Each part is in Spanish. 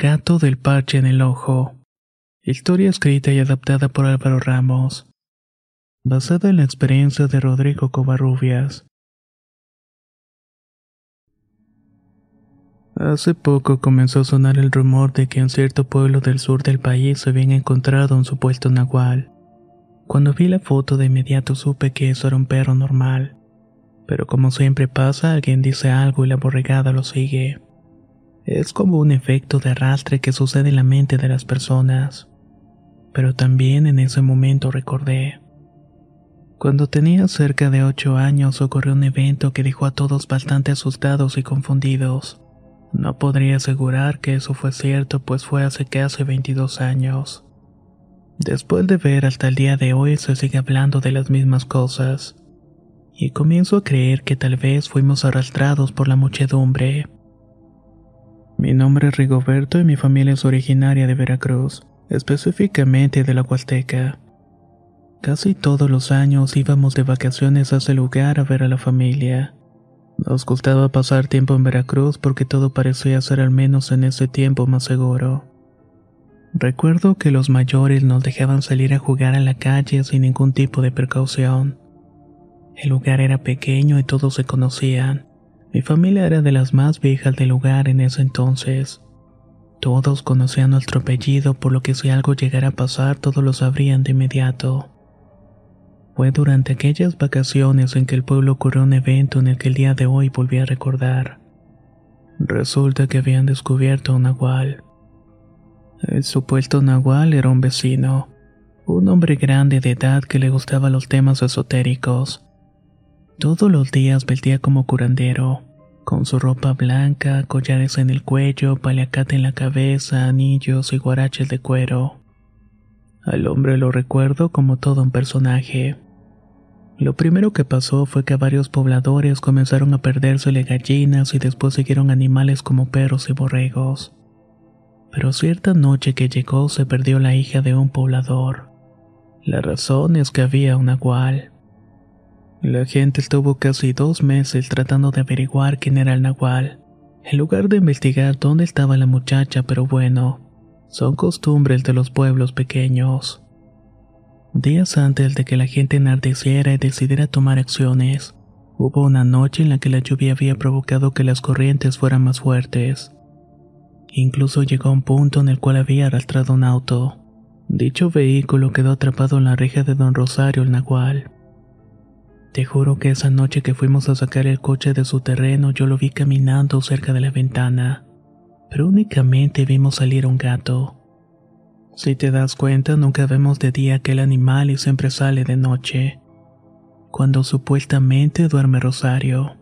gato del parche en el ojo. Historia escrita y adaptada por Álvaro Ramos. Basada en la experiencia de Rodrigo Covarrubias. Hace poco comenzó a sonar el rumor de que en cierto pueblo del sur del país se habían encontrado un supuesto nahual. Cuando vi la foto de inmediato supe que eso era un perro normal. Pero como siempre pasa, alguien dice algo y la borregada lo sigue. Es como un efecto de arrastre que sucede en la mente de las personas. Pero también en ese momento recordé. Cuando tenía cerca de ocho años ocurrió un evento que dejó a todos bastante asustados y confundidos. No podría asegurar que eso fue cierto, pues fue hace casi 22 años. Después de ver hasta el día de hoy se sigue hablando de las mismas cosas. Y comienzo a creer que tal vez fuimos arrastrados por la muchedumbre. Mi nombre es Rigoberto y mi familia es originaria de Veracruz, específicamente de la Huasteca. Casi todos los años íbamos de vacaciones a ese lugar a ver a la familia. Nos gustaba pasar tiempo en Veracruz porque todo parecía ser al menos en ese tiempo más seguro. Recuerdo que los mayores nos dejaban salir a jugar a la calle sin ningún tipo de precaución. El lugar era pequeño y todos se conocían. Mi familia era de las más viejas del lugar en ese entonces. Todos conocían nuestro apellido, por lo que si algo llegara a pasar, todos lo sabrían de inmediato. Fue durante aquellas vacaciones en que el pueblo ocurrió un evento en el que el día de hoy volví a recordar. Resulta que habían descubierto a un nahual. El supuesto nahual era un vecino, un hombre grande de edad que le gustaba los temas esotéricos. Todos los días vestía como curandero, con su ropa blanca, collares en el cuello, paliacate en la cabeza, anillos y guaraches de cuero. Al hombre lo recuerdo como todo un personaje. Lo primero que pasó fue que varios pobladores comenzaron a perdérsele gallinas y después siguieron animales como perros y borregos. Pero cierta noche que llegó se perdió la hija de un poblador. La razón es que había un nahual. La gente estuvo casi dos meses tratando de averiguar quién era el nahual, en lugar de investigar dónde estaba la muchacha, pero bueno, son costumbres de los pueblos pequeños. Días antes de que la gente enardeciera y decidiera tomar acciones, hubo una noche en la que la lluvia había provocado que las corrientes fueran más fuertes. Incluso llegó a un punto en el cual había arrastrado un auto. Dicho vehículo quedó atrapado en la reja de don Rosario el Nahual. Te juro que esa noche que fuimos a sacar el coche de su terreno yo lo vi caminando cerca de la ventana, pero únicamente vimos salir un gato. Si te das cuenta, nunca vemos de día aquel animal y siempre sale de noche, cuando supuestamente duerme Rosario.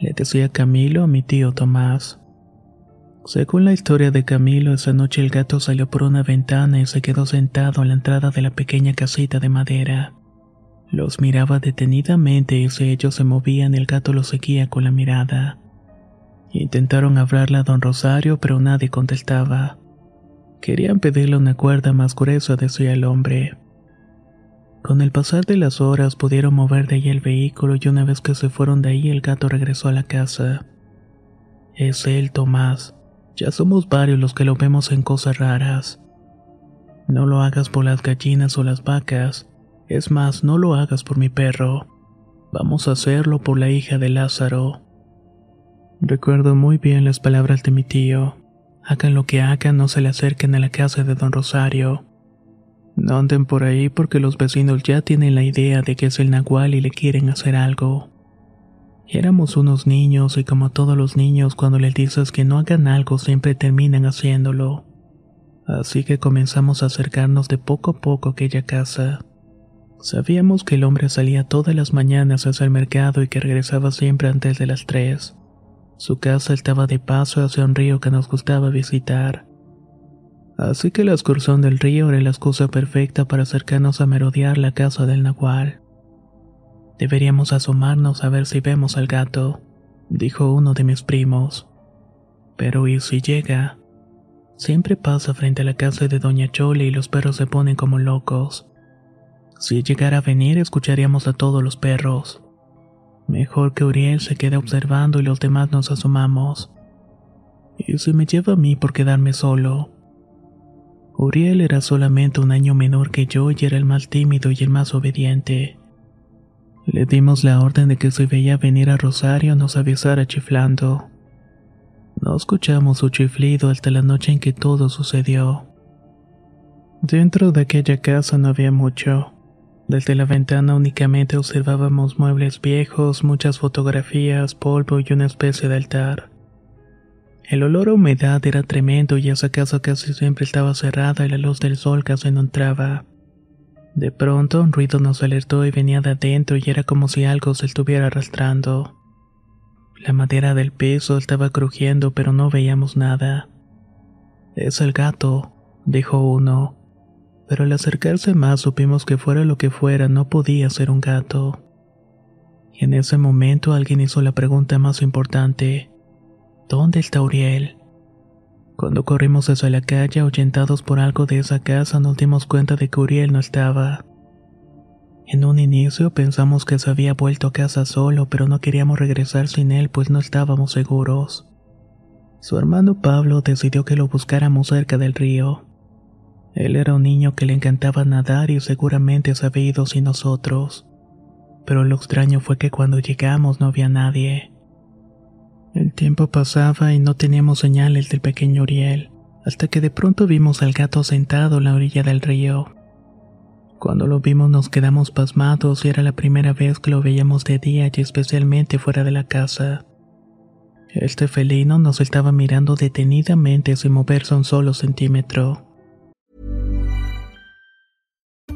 Le decía Camilo a mi tío Tomás. Según la historia de Camilo, esa noche el gato salió por una ventana y se quedó sentado a la entrada de la pequeña casita de madera. Los miraba detenidamente y si ellos se movían el gato los seguía con la mirada. Intentaron hablarle a don Rosario pero nadie contestaba. Querían pedirle una cuerda más gruesa, decía el hombre. Con el pasar de las horas pudieron mover de ahí el vehículo y una vez que se fueron de ahí el gato regresó a la casa. Es él, Tomás. Ya somos varios los que lo vemos en cosas raras. No lo hagas por las gallinas o las vacas. Es más, no lo hagas por mi perro. Vamos a hacerlo por la hija de Lázaro. Recuerdo muy bien las palabras de mi tío. Hagan lo que hagan, no se le acerquen a la casa de don Rosario. No anden por ahí porque los vecinos ya tienen la idea de que es el nahual y le quieren hacer algo. Éramos unos niños y como todos los niños cuando les dices que no hagan algo siempre terminan haciéndolo. Así que comenzamos a acercarnos de poco a poco a aquella casa. Sabíamos que el hombre salía todas las mañanas hacia el mercado y que regresaba siempre antes de las tres. Su casa estaba de paso hacia un río que nos gustaba visitar. Así que la excursión del río era la excusa perfecta para acercarnos a merodear la casa del nahual. Deberíamos asomarnos a ver si vemos al gato, dijo uno de mis primos. Pero ¿y si llega? Siempre pasa frente a la casa de Doña Chole y los perros se ponen como locos. Si llegara a venir, escucharíamos a todos los perros. Mejor que Uriel se quede observando y los demás nos asomamos. ¿Y si me lleva a mí por quedarme solo? Uriel era solamente un año menor que yo y era el más tímido y el más obediente. Le dimos la orden de que si veía venir a Rosario nos avisara chiflando. No escuchamos su chiflido hasta la noche en que todo sucedió. Dentro de aquella casa no había mucho. Desde la ventana únicamente observábamos muebles viejos, muchas fotografías, polvo y una especie de altar. El olor a humedad era tremendo y esa casa casi siempre estaba cerrada y la luz del sol casi no entraba. De pronto un ruido nos alertó y venía de adentro y era como si algo se estuviera arrastrando. La madera del piso estaba crujiendo, pero no veíamos nada. Es el gato, dijo uno. Pero al acercarse más supimos que fuera lo que fuera, no podía ser un gato. Y en ese momento alguien hizo la pregunta más importante. ¿Dónde está Uriel? Cuando corrimos hacia la calle, ahuyentados por algo de esa casa, nos dimos cuenta de que Uriel no estaba. En un inicio pensamos que se había vuelto a casa solo, pero no queríamos regresar sin él, pues no estábamos seguros. Su hermano Pablo decidió que lo buscáramos cerca del río. Él era un niño que le encantaba nadar y seguramente se había ido sin nosotros. Pero lo extraño fue que cuando llegamos no había nadie. El tiempo pasaba y no teníamos señales del pequeño Uriel, hasta que de pronto vimos al gato sentado en la orilla del río. Cuando lo vimos nos quedamos pasmados y era la primera vez que lo veíamos de día y especialmente fuera de la casa. Este felino nos estaba mirando detenidamente sin moverse un solo centímetro.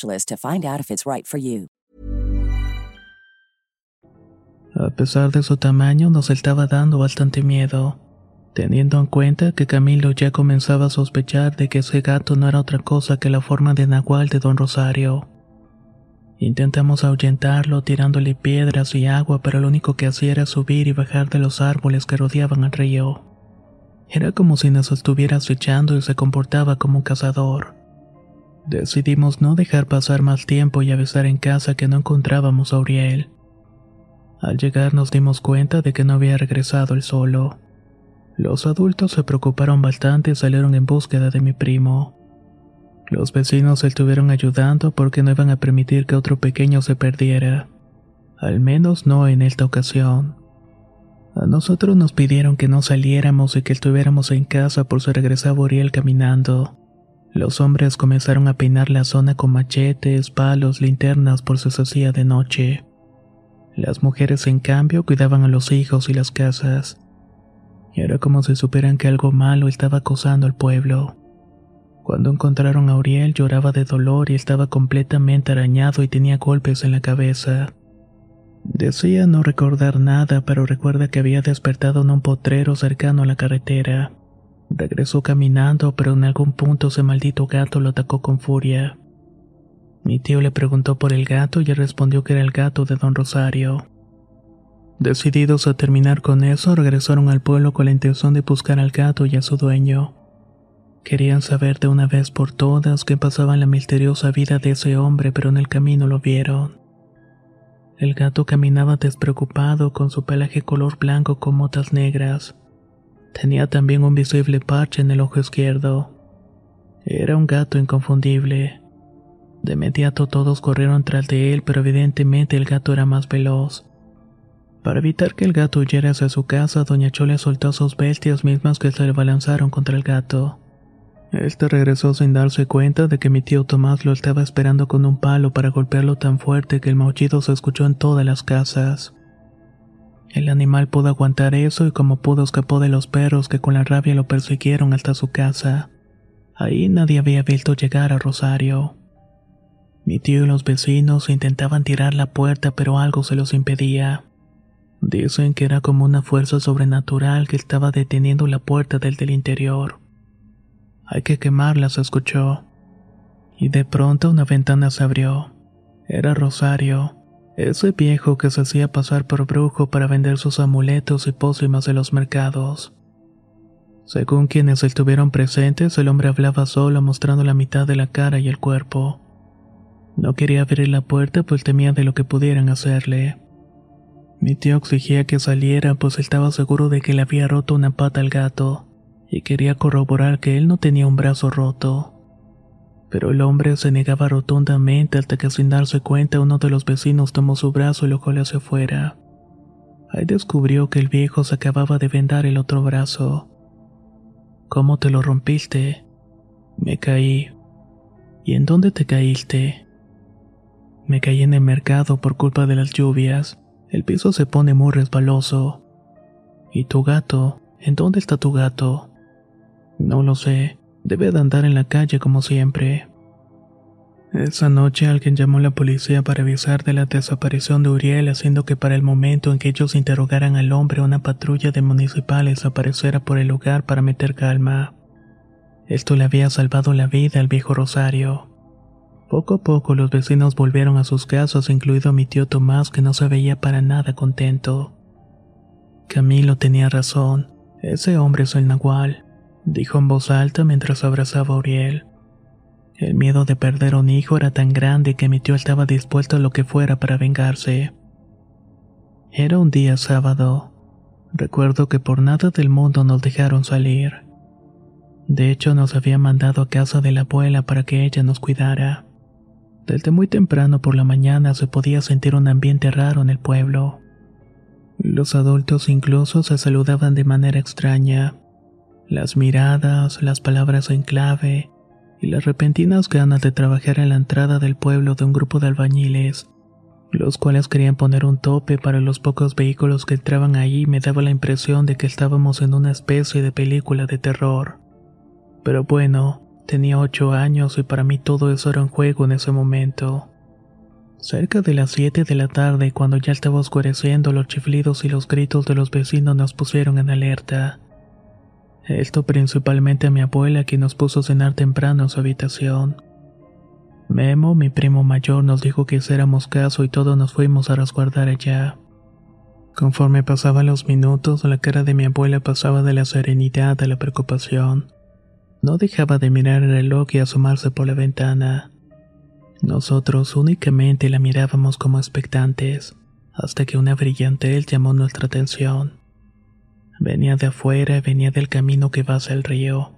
to find out if it's right for you. A pesar de su tamaño, nos estaba dando bastante miedo, teniendo en cuenta que Camilo ya comenzaba a sospechar de que ese gato no era otra cosa que la forma de Nahual de Don Rosario. Intentamos ahuyentarlo tirándole piedras y agua, pero lo único que hacía era subir y bajar de los árboles que rodeaban el río. Era como si nos estuviera acechando y se comportaba como un cazador. Decidimos no dejar pasar más tiempo y avisar en casa que no encontrábamos a Uriel. Al llegar nos dimos cuenta de que no había regresado él solo. Los adultos se preocuparon bastante y salieron en búsqueda de mi primo. Los vecinos se estuvieron ayudando porque no iban a permitir que otro pequeño se perdiera. Al menos no en esta ocasión. A nosotros nos pidieron que no saliéramos y que estuviéramos en casa por si regresaba Uriel caminando. Los hombres comenzaron a peinar la zona con machetes, palos, linternas por si se hacía de noche. Las mujeres, en cambio, cuidaban a los hijos y las casas. Era como si supieran que algo malo estaba acosando al pueblo. Cuando encontraron a Uriel lloraba de dolor y estaba completamente arañado y tenía golpes en la cabeza. Decía no recordar nada, pero recuerda que había despertado en un potrero cercano a la carretera. Regresó caminando, pero en algún punto ese maldito gato lo atacó con furia. Mi tío le preguntó por el gato y respondió que era el gato de don Rosario. Decididos a terminar con eso, regresaron al pueblo con la intención de buscar al gato y a su dueño. Querían saber de una vez por todas qué pasaba en la misteriosa vida de ese hombre, pero en el camino lo vieron. El gato caminaba despreocupado con su pelaje color blanco con motas negras. Tenía también un visible parche en el ojo izquierdo. Era un gato inconfundible. De inmediato todos corrieron tras de él, pero evidentemente el gato era más veloz. Para evitar que el gato huyera hacia su casa, Doña Chole soltó a sus bestias mismas que se le balanzaron contra el gato. Este regresó sin darse cuenta de que mi tío Tomás lo estaba esperando con un palo para golpearlo tan fuerte que el maullido se escuchó en todas las casas. El animal pudo aguantar eso y como pudo escapó de los perros que con la rabia lo persiguieron hasta su casa. Ahí nadie había visto llegar a Rosario. Mi tío y los vecinos intentaban tirar la puerta pero algo se los impedía. Dicen que era como una fuerza sobrenatural que estaba deteniendo la puerta del interior. Hay que quemarla, se escuchó. Y de pronto una ventana se abrió. Era Rosario, ese viejo que se hacía pasar por brujo para vender sus amuletos y pócimas de los mercados. Según quienes estuvieron presentes, el hombre hablaba solo mostrando la mitad de la cara y el cuerpo. No quería abrir la puerta pues temía de lo que pudieran hacerle. Mi tío exigía que saliera pues estaba seguro de que le había roto una pata al gato y quería corroborar que él no tenía un brazo roto. Pero el hombre se negaba rotundamente hasta que sin darse cuenta uno de los vecinos tomó su brazo y lo coló hacia afuera. Ahí descubrió que el viejo se acababa de vendar el otro brazo. ¿Cómo te lo rompiste? Me caí. ¿Y en dónde te caíste? Me caí en el mercado por culpa de las lluvias. El piso se pone muy resbaloso. ¿Y tu gato? ¿En dónde está tu gato? No lo sé. Debe de andar en la calle como siempre. Esa noche alguien llamó a la policía para avisar de la desaparición de Uriel, haciendo que para el momento en que ellos interrogaran al hombre una patrulla de municipales apareciera por el lugar para meter calma. Esto le había salvado la vida al viejo Rosario. Poco a poco los vecinos volvieron a sus casas, incluido mi tío Tomás, que no se veía para nada contento. Camilo tenía razón, ese hombre es el Nahual dijo en voz alta mientras abrazaba a Uriel. El miedo de perder un hijo era tan grande que mi tío estaba dispuesto a lo que fuera para vengarse. Era un día sábado. Recuerdo que por nada del mundo nos dejaron salir. De hecho, nos había mandado a casa de la abuela para que ella nos cuidara. Desde muy temprano por la mañana se podía sentir un ambiente raro en el pueblo. Los adultos incluso se saludaban de manera extraña. Las miradas, las palabras en clave y las repentinas ganas de trabajar en la entrada del pueblo de un grupo de albañiles, los cuales querían poner un tope para los pocos vehículos que entraban ahí me daba la impresión de que estábamos en una especie de película de terror. Pero bueno, tenía ocho años y para mí todo eso era un juego en ese momento. Cerca de las siete de la tarde, cuando ya estaba oscureciendo, los chiflidos y los gritos de los vecinos nos pusieron en alerta. Esto principalmente a mi abuela quien nos puso a cenar temprano en su habitación. Memo, mi primo mayor, nos dijo que hiciéramos caso y todos nos fuimos a resguardar allá. Conforme pasaban los minutos, la cara de mi abuela pasaba de la serenidad a la preocupación. No dejaba de mirar el reloj y asomarse por la ventana. Nosotros únicamente la mirábamos como expectantes, hasta que una brillante llamó nuestra atención. Venía de afuera y venía del camino que va hacia el río.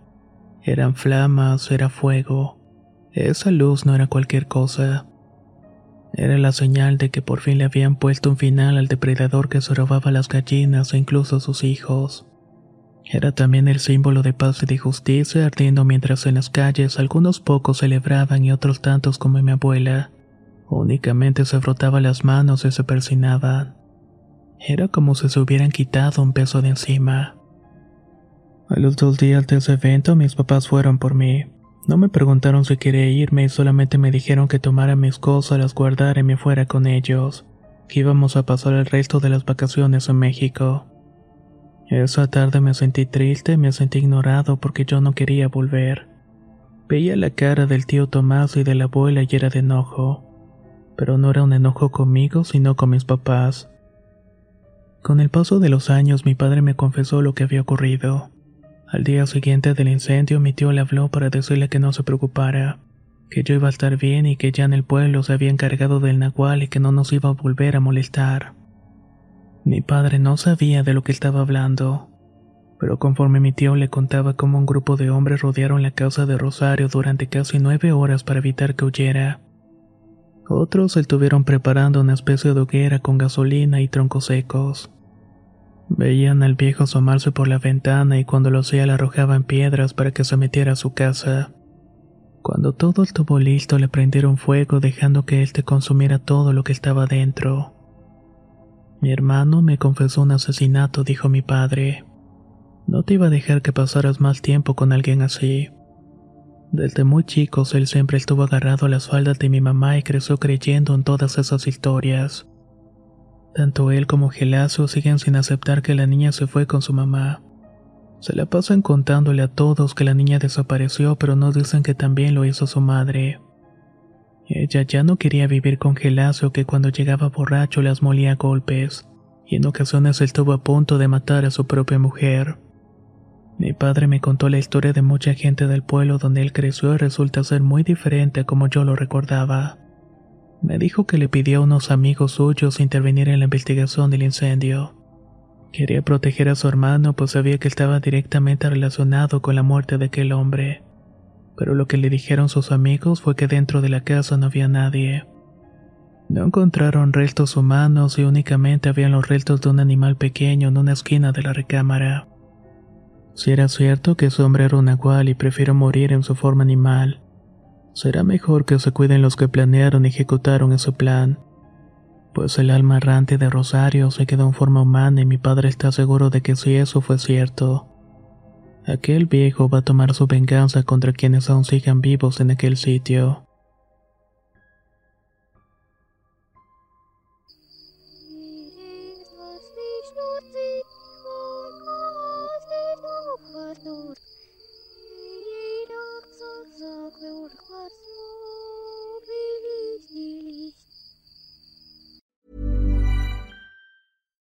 Eran flamas, era fuego. Esa luz no era cualquier cosa. Era la señal de que por fin le habían puesto un final al depredador que se robaba las gallinas e incluso a sus hijos. Era también el símbolo de paz y de justicia ardiendo mientras en las calles algunos pocos celebraban y otros tantos como mi abuela. Únicamente se frotaba las manos y se persinaban. Era como si se hubieran quitado un peso de encima. A los dos días de ese evento mis papás fueron por mí. No me preguntaron si quería irme y solamente me dijeron que tomara mis cosas, las guardara y me fuera con ellos, que íbamos a pasar el resto de las vacaciones en México. Esa tarde me sentí triste, me sentí ignorado porque yo no quería volver. Veía la cara del tío Tomás y de la abuela y era de enojo. Pero no era un enojo conmigo, sino con mis papás. Con el paso de los años mi padre me confesó lo que había ocurrido. Al día siguiente del incendio mi tío le habló para decirle que no se preocupara, que yo iba a estar bien y que ya en el pueblo se había encargado del nahual y que no nos iba a volver a molestar. Mi padre no sabía de lo que estaba hablando, pero conforme mi tío le contaba cómo un grupo de hombres rodearon la casa de Rosario durante casi nueve horas para evitar que huyera. Otros estuvieron preparando una especie de hoguera con gasolina y troncos secos. Veían al viejo asomarse por la ventana y cuando lo hacía le arrojaban piedras para que se metiera a su casa. Cuando todo estuvo listo le prendieron fuego dejando que él te consumiera todo lo que estaba dentro. Mi hermano me confesó un asesinato, dijo mi padre. No te iba a dejar que pasaras más tiempo con alguien así. Desde muy chicos él siempre estuvo agarrado a las faldas de mi mamá y creció creyendo en todas esas historias. Tanto él como Gelacio siguen sin aceptar que la niña se fue con su mamá. Se la pasan contándole a todos que la niña desapareció, pero no dicen que también lo hizo su madre. Ella ya no quería vivir con Gelacio que cuando llegaba borracho las molía a golpes, y en ocasiones estuvo a punto de matar a su propia mujer. Mi padre me contó la historia de mucha gente del pueblo donde él creció y resulta ser muy diferente a como yo lo recordaba. Me dijo que le pidió a unos amigos suyos intervenir en la investigación del incendio. Quería proteger a su hermano pues sabía que estaba directamente relacionado con la muerte de aquel hombre pero lo que le dijeron sus amigos fue que dentro de la casa no había nadie. No encontraron restos humanos y únicamente habían los restos de un animal pequeño en una esquina de la recámara. Si era cierto que su hombre era un nahual y prefiero morir en su forma animal, será mejor que se cuiden los que planearon y ejecutaron ese plan, pues el alma errante de Rosario se quedó en forma humana y mi padre está seguro de que si eso fue cierto, Aquel viejo va a tomar su venganza contra quienes aún sigan vivos en aquel sitio.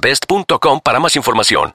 best.com para más información.